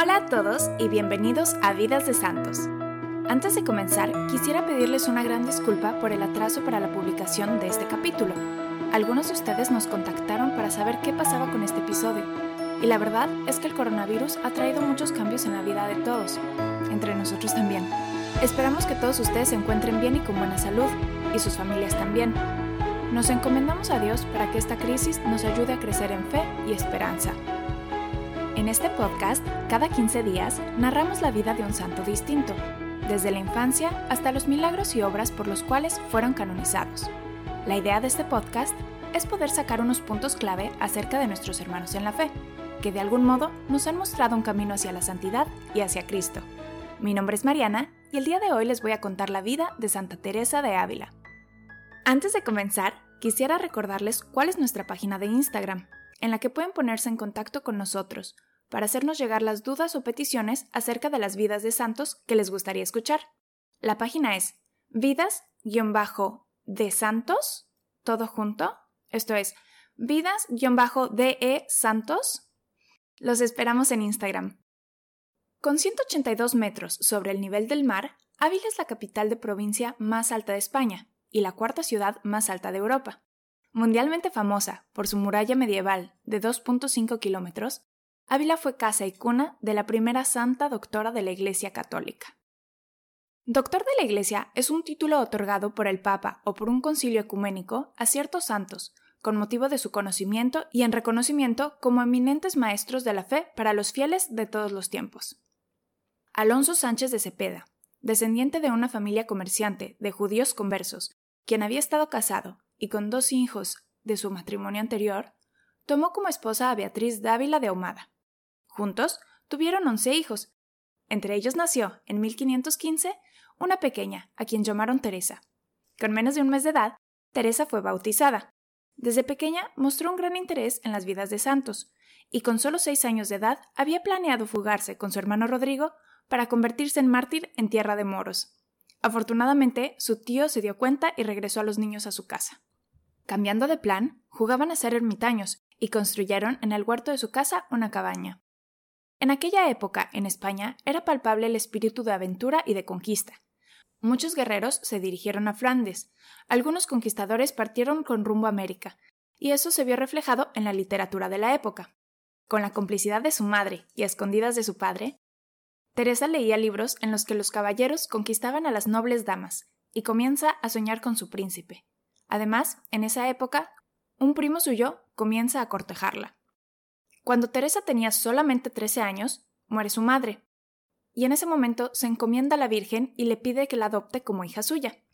Hola a todos y bienvenidos a Vidas de Santos. Antes de comenzar, quisiera pedirles una gran disculpa por el atraso para la publicación de este capítulo. Algunos de ustedes nos contactaron para saber qué pasaba con este episodio, y la verdad es que el coronavirus ha traído muchos cambios en la vida de todos, entre nosotros también. Esperamos que todos ustedes se encuentren bien y con buena salud, y sus familias también. Nos encomendamos a Dios para que esta crisis nos ayude a crecer en fe y esperanza. En este podcast, cada 15 días, narramos la vida de un santo distinto, desde la infancia hasta los milagros y obras por los cuales fueron canonizados. La idea de este podcast es poder sacar unos puntos clave acerca de nuestros hermanos en la fe, que de algún modo nos han mostrado un camino hacia la santidad y hacia Cristo. Mi nombre es Mariana y el día de hoy les voy a contar la vida de Santa Teresa de Ávila. Antes de comenzar, quisiera recordarles cuál es nuestra página de Instagram, en la que pueden ponerse en contacto con nosotros para hacernos llegar las dudas o peticiones acerca de las vidas de santos que les gustaría escuchar. La página es vidas-de santos, todo junto, esto es vidas-de santos. Los esperamos en Instagram. Con 182 metros sobre el nivel del mar, Ávila es la capital de provincia más alta de España y la cuarta ciudad más alta de Europa. Mundialmente famosa por su muralla medieval de 2.5 kilómetros, Ávila fue casa y cuna de la primera santa doctora de la Iglesia Católica. Doctor de la Iglesia es un título otorgado por el Papa o por un concilio ecuménico a ciertos santos, con motivo de su conocimiento y en reconocimiento como eminentes maestros de la fe para los fieles de todos los tiempos. Alonso Sánchez de Cepeda, descendiente de una familia comerciante de judíos conversos, quien había estado casado y con dos hijos de su matrimonio anterior, tomó como esposa a Beatriz Dávila de Ahumada, Juntos tuvieron once hijos. Entre ellos nació, en 1515, una pequeña, a quien llamaron Teresa. Con menos de un mes de edad, Teresa fue bautizada. Desde pequeña mostró un gran interés en las vidas de santos, y con solo seis años de edad había planeado fugarse con su hermano Rodrigo para convertirse en mártir en tierra de moros. Afortunadamente, su tío se dio cuenta y regresó a los niños a su casa. Cambiando de plan, jugaban a ser ermitaños y construyeron en el huerto de su casa una cabaña. En aquella época, en España, era palpable el espíritu de aventura y de conquista. Muchos guerreros se dirigieron a Flandes, algunos conquistadores partieron con rumbo a América, y eso se vio reflejado en la literatura de la época. Con la complicidad de su madre y a escondidas de su padre, Teresa leía libros en los que los caballeros conquistaban a las nobles damas, y comienza a soñar con su príncipe. Además, en esa época, un primo suyo comienza a cortejarla. Cuando Teresa tenía solamente 13 años, muere su madre, y en ese momento se encomienda a la Virgen y le pide que la adopte como hija suya.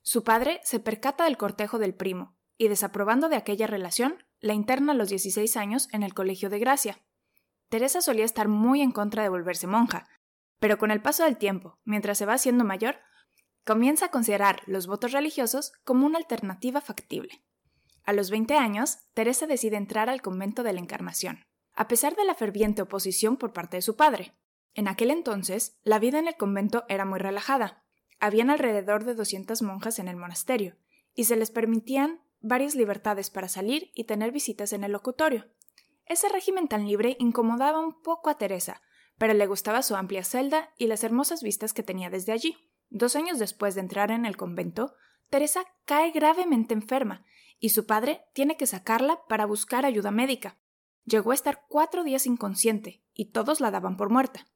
Su padre se percata del cortejo del primo, y desaprobando de aquella relación, la interna a los 16 años en el Colegio de Gracia. Teresa solía estar muy en contra de volverse monja, pero con el paso del tiempo, mientras se va haciendo mayor, comienza a considerar los votos religiosos como una alternativa factible. A los 20 años, Teresa decide entrar al convento de la Encarnación a pesar de la ferviente oposición por parte de su padre. En aquel entonces, la vida en el convento era muy relajada. Habían alrededor de 200 monjas en el monasterio, y se les permitían varias libertades para salir y tener visitas en el locutorio. Ese régimen tan libre incomodaba un poco a Teresa, pero le gustaba su amplia celda y las hermosas vistas que tenía desde allí. Dos años después de entrar en el convento, Teresa cae gravemente enferma y su padre tiene que sacarla para buscar ayuda médica. Llegó a estar cuatro días inconsciente y todos la daban por muerta.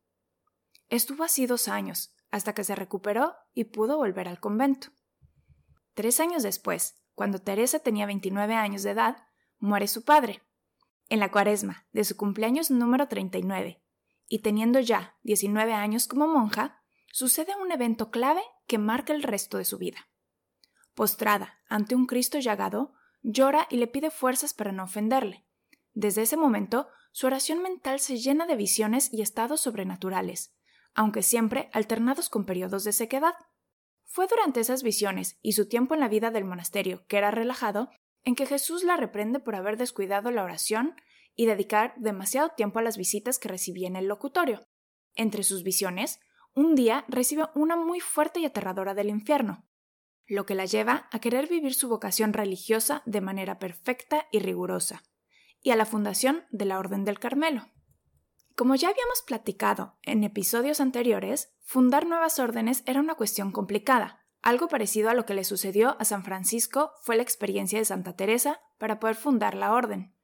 Estuvo así dos años, hasta que se recuperó y pudo volver al convento. Tres años después, cuando Teresa tenía 29 años de edad, muere su padre, en la cuaresma de su cumpleaños número 39, y teniendo ya 19 años como monja, sucede un evento clave que marca el resto de su vida. Postrada ante un Cristo llagado, llora y le pide fuerzas para no ofenderle. Desde ese momento, su oración mental se llena de visiones y estados sobrenaturales, aunque siempre alternados con periodos de sequedad. Fue durante esas visiones y su tiempo en la vida del monasterio, que era relajado, en que Jesús la reprende por haber descuidado la oración y dedicar demasiado tiempo a las visitas que recibía en el locutorio. Entre sus visiones, un día recibe una muy fuerte y aterradora del infierno, lo que la lleva a querer vivir su vocación religiosa de manera perfecta y rigurosa y a la fundación de la Orden del Carmelo. Como ya habíamos platicado en episodios anteriores, fundar nuevas órdenes era una cuestión complicada. Algo parecido a lo que le sucedió a San Francisco fue la experiencia de Santa Teresa para poder fundar la orden.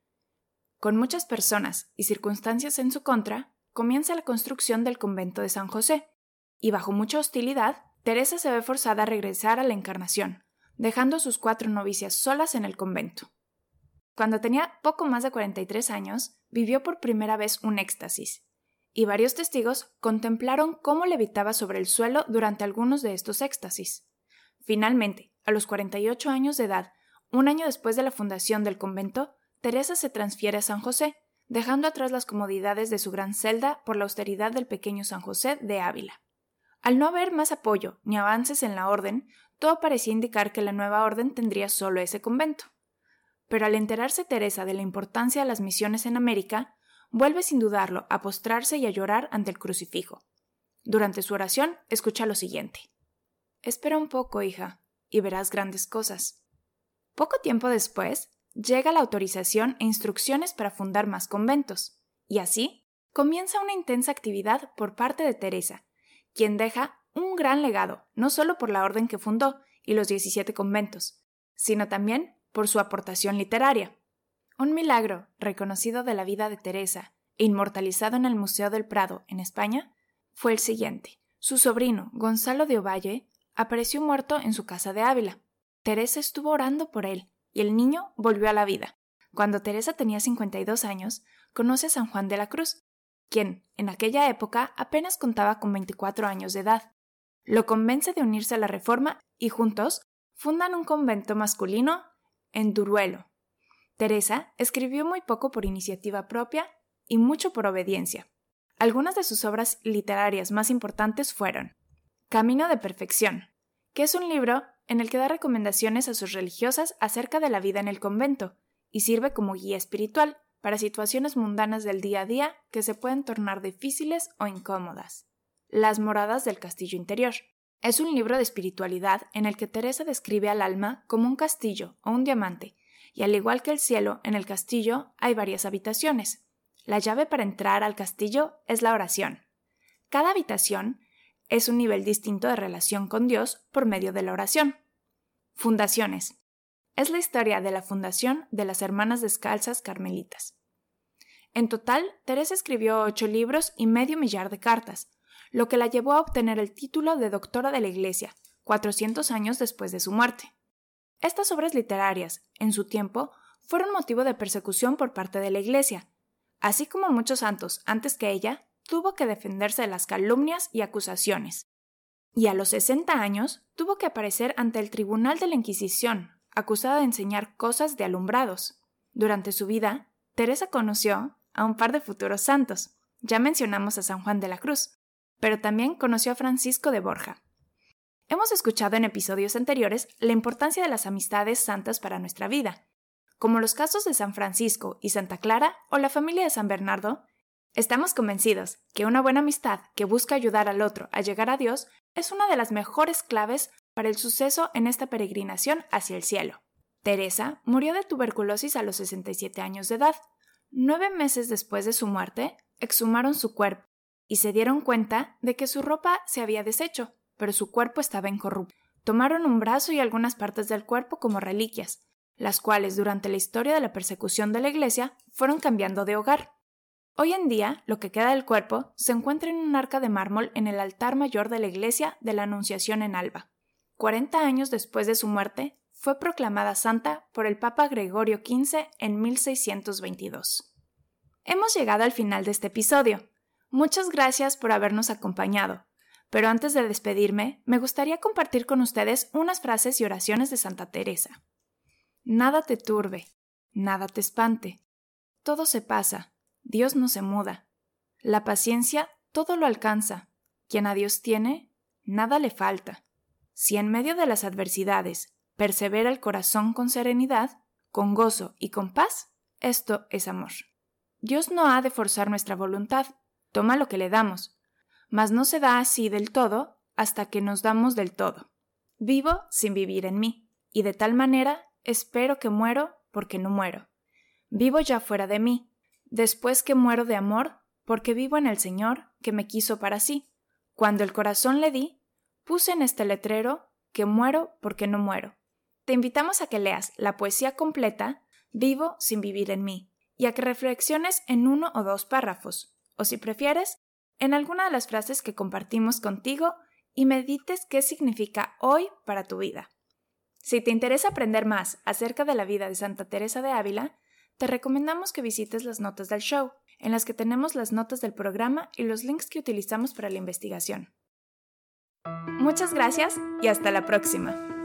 Con muchas personas y circunstancias en su contra, comienza la construcción del convento de San José, y bajo mucha hostilidad, Teresa se ve forzada a regresar a la Encarnación, dejando a sus cuatro novicias solas en el convento. Cuando tenía poco más de 43 años, vivió por primera vez un éxtasis, y varios testigos contemplaron cómo levitaba sobre el suelo durante algunos de estos éxtasis. Finalmente, a los 48 años de edad, un año después de la fundación del convento, Teresa se transfiere a San José, dejando atrás las comodidades de su gran celda por la austeridad del pequeño San José de Ávila. Al no haber más apoyo ni avances en la orden, todo parecía indicar que la nueva orden tendría solo ese convento. Pero al enterarse Teresa de la importancia de las misiones en América, vuelve sin dudarlo a postrarse y a llorar ante el crucifijo. Durante su oración escucha lo siguiente. Espera un poco, hija, y verás grandes cosas. Poco tiempo después, llega la autorización e instrucciones para fundar más conventos, y así comienza una intensa actividad por parte de Teresa, quien deja un gran legado, no solo por la orden que fundó y los 17 conventos, sino también por su aportación literaria. Un milagro reconocido de la vida de Teresa e inmortalizado en el Museo del Prado, en España, fue el siguiente. Su sobrino, Gonzalo de Ovalle, apareció muerto en su casa de Ávila. Teresa estuvo orando por él, y el niño volvió a la vida. Cuando Teresa tenía 52 años, conoce a San Juan de la Cruz, quien, en aquella época, apenas contaba con 24 años de edad. Lo convence de unirse a la reforma y juntos fundan un convento masculino en Duruelo. Teresa escribió muy poco por iniciativa propia y mucho por obediencia. Algunas de sus obras literarias más importantes fueron Camino de Perfección, que es un libro en el que da recomendaciones a sus religiosas acerca de la vida en el convento y sirve como guía espiritual para situaciones mundanas del día a día que se pueden tornar difíciles o incómodas. Las moradas del castillo interior. Es un libro de espiritualidad en el que Teresa describe al alma como un castillo o un diamante, y al igual que el cielo, en el castillo hay varias habitaciones. La llave para entrar al castillo es la oración. Cada habitación es un nivel distinto de relación con Dios por medio de la oración. Fundaciones. Es la historia de la fundación de las Hermanas Descalzas Carmelitas. En total, Teresa escribió ocho libros y medio millar de cartas, lo que la llevó a obtener el título de doctora de la Iglesia, 400 años después de su muerte. Estas obras literarias, en su tiempo, fueron motivo de persecución por parte de la Iglesia. Así como muchos santos antes que ella, tuvo que defenderse de las calumnias y acusaciones. Y a los 60 años tuvo que aparecer ante el Tribunal de la Inquisición, acusada de enseñar cosas de alumbrados. Durante su vida, Teresa conoció a un par de futuros santos. Ya mencionamos a San Juan de la Cruz, pero también conoció a Francisco de Borja. Hemos escuchado en episodios anteriores la importancia de las amistades santas para nuestra vida. Como los casos de San Francisco y Santa Clara o la familia de San Bernardo, estamos convencidos que una buena amistad que busca ayudar al otro a llegar a Dios es una de las mejores claves para el suceso en esta peregrinación hacia el cielo. Teresa murió de tuberculosis a los 67 años de edad. Nueve meses después de su muerte, exhumaron su cuerpo y se dieron cuenta de que su ropa se había deshecho, pero su cuerpo estaba incorrupto. Tomaron un brazo y algunas partes del cuerpo como reliquias, las cuales durante la historia de la persecución de la Iglesia fueron cambiando de hogar. Hoy en día, lo que queda del cuerpo se encuentra en un arca de mármol en el altar mayor de la Iglesia de la Anunciación en Alba. Cuarenta años después de su muerte, fue proclamada santa por el Papa Gregorio XV en 1622. Hemos llegado al final de este episodio. Muchas gracias por habernos acompañado. Pero antes de despedirme, me gustaría compartir con ustedes unas frases y oraciones de Santa Teresa. Nada te turbe, nada te espante. Todo se pasa, Dios no se muda. La paciencia todo lo alcanza. Quien a Dios tiene, nada le falta. Si en medio de las adversidades persevera el corazón con serenidad, con gozo y con paz, esto es amor. Dios no ha de forzar nuestra voluntad, toma lo que le damos, mas no se da así del todo hasta que nos damos del todo. Vivo sin vivir en mí, y de tal manera espero que muero porque no muero. Vivo ya fuera de mí, después que muero de amor porque vivo en el Señor, que me quiso para sí. Cuando el corazón le di, puse en este letrero que muero porque no muero. Te invitamos a que leas la poesía completa, Vivo sin vivir en mí, y a que reflexiones en uno o dos párrafos, o si prefieres, en alguna de las frases que compartimos contigo y medites qué significa hoy para tu vida. Si te interesa aprender más acerca de la vida de Santa Teresa de Ávila, te recomendamos que visites las notas del show, en las que tenemos las notas del programa y los links que utilizamos para la investigación. Muchas gracias y hasta la próxima.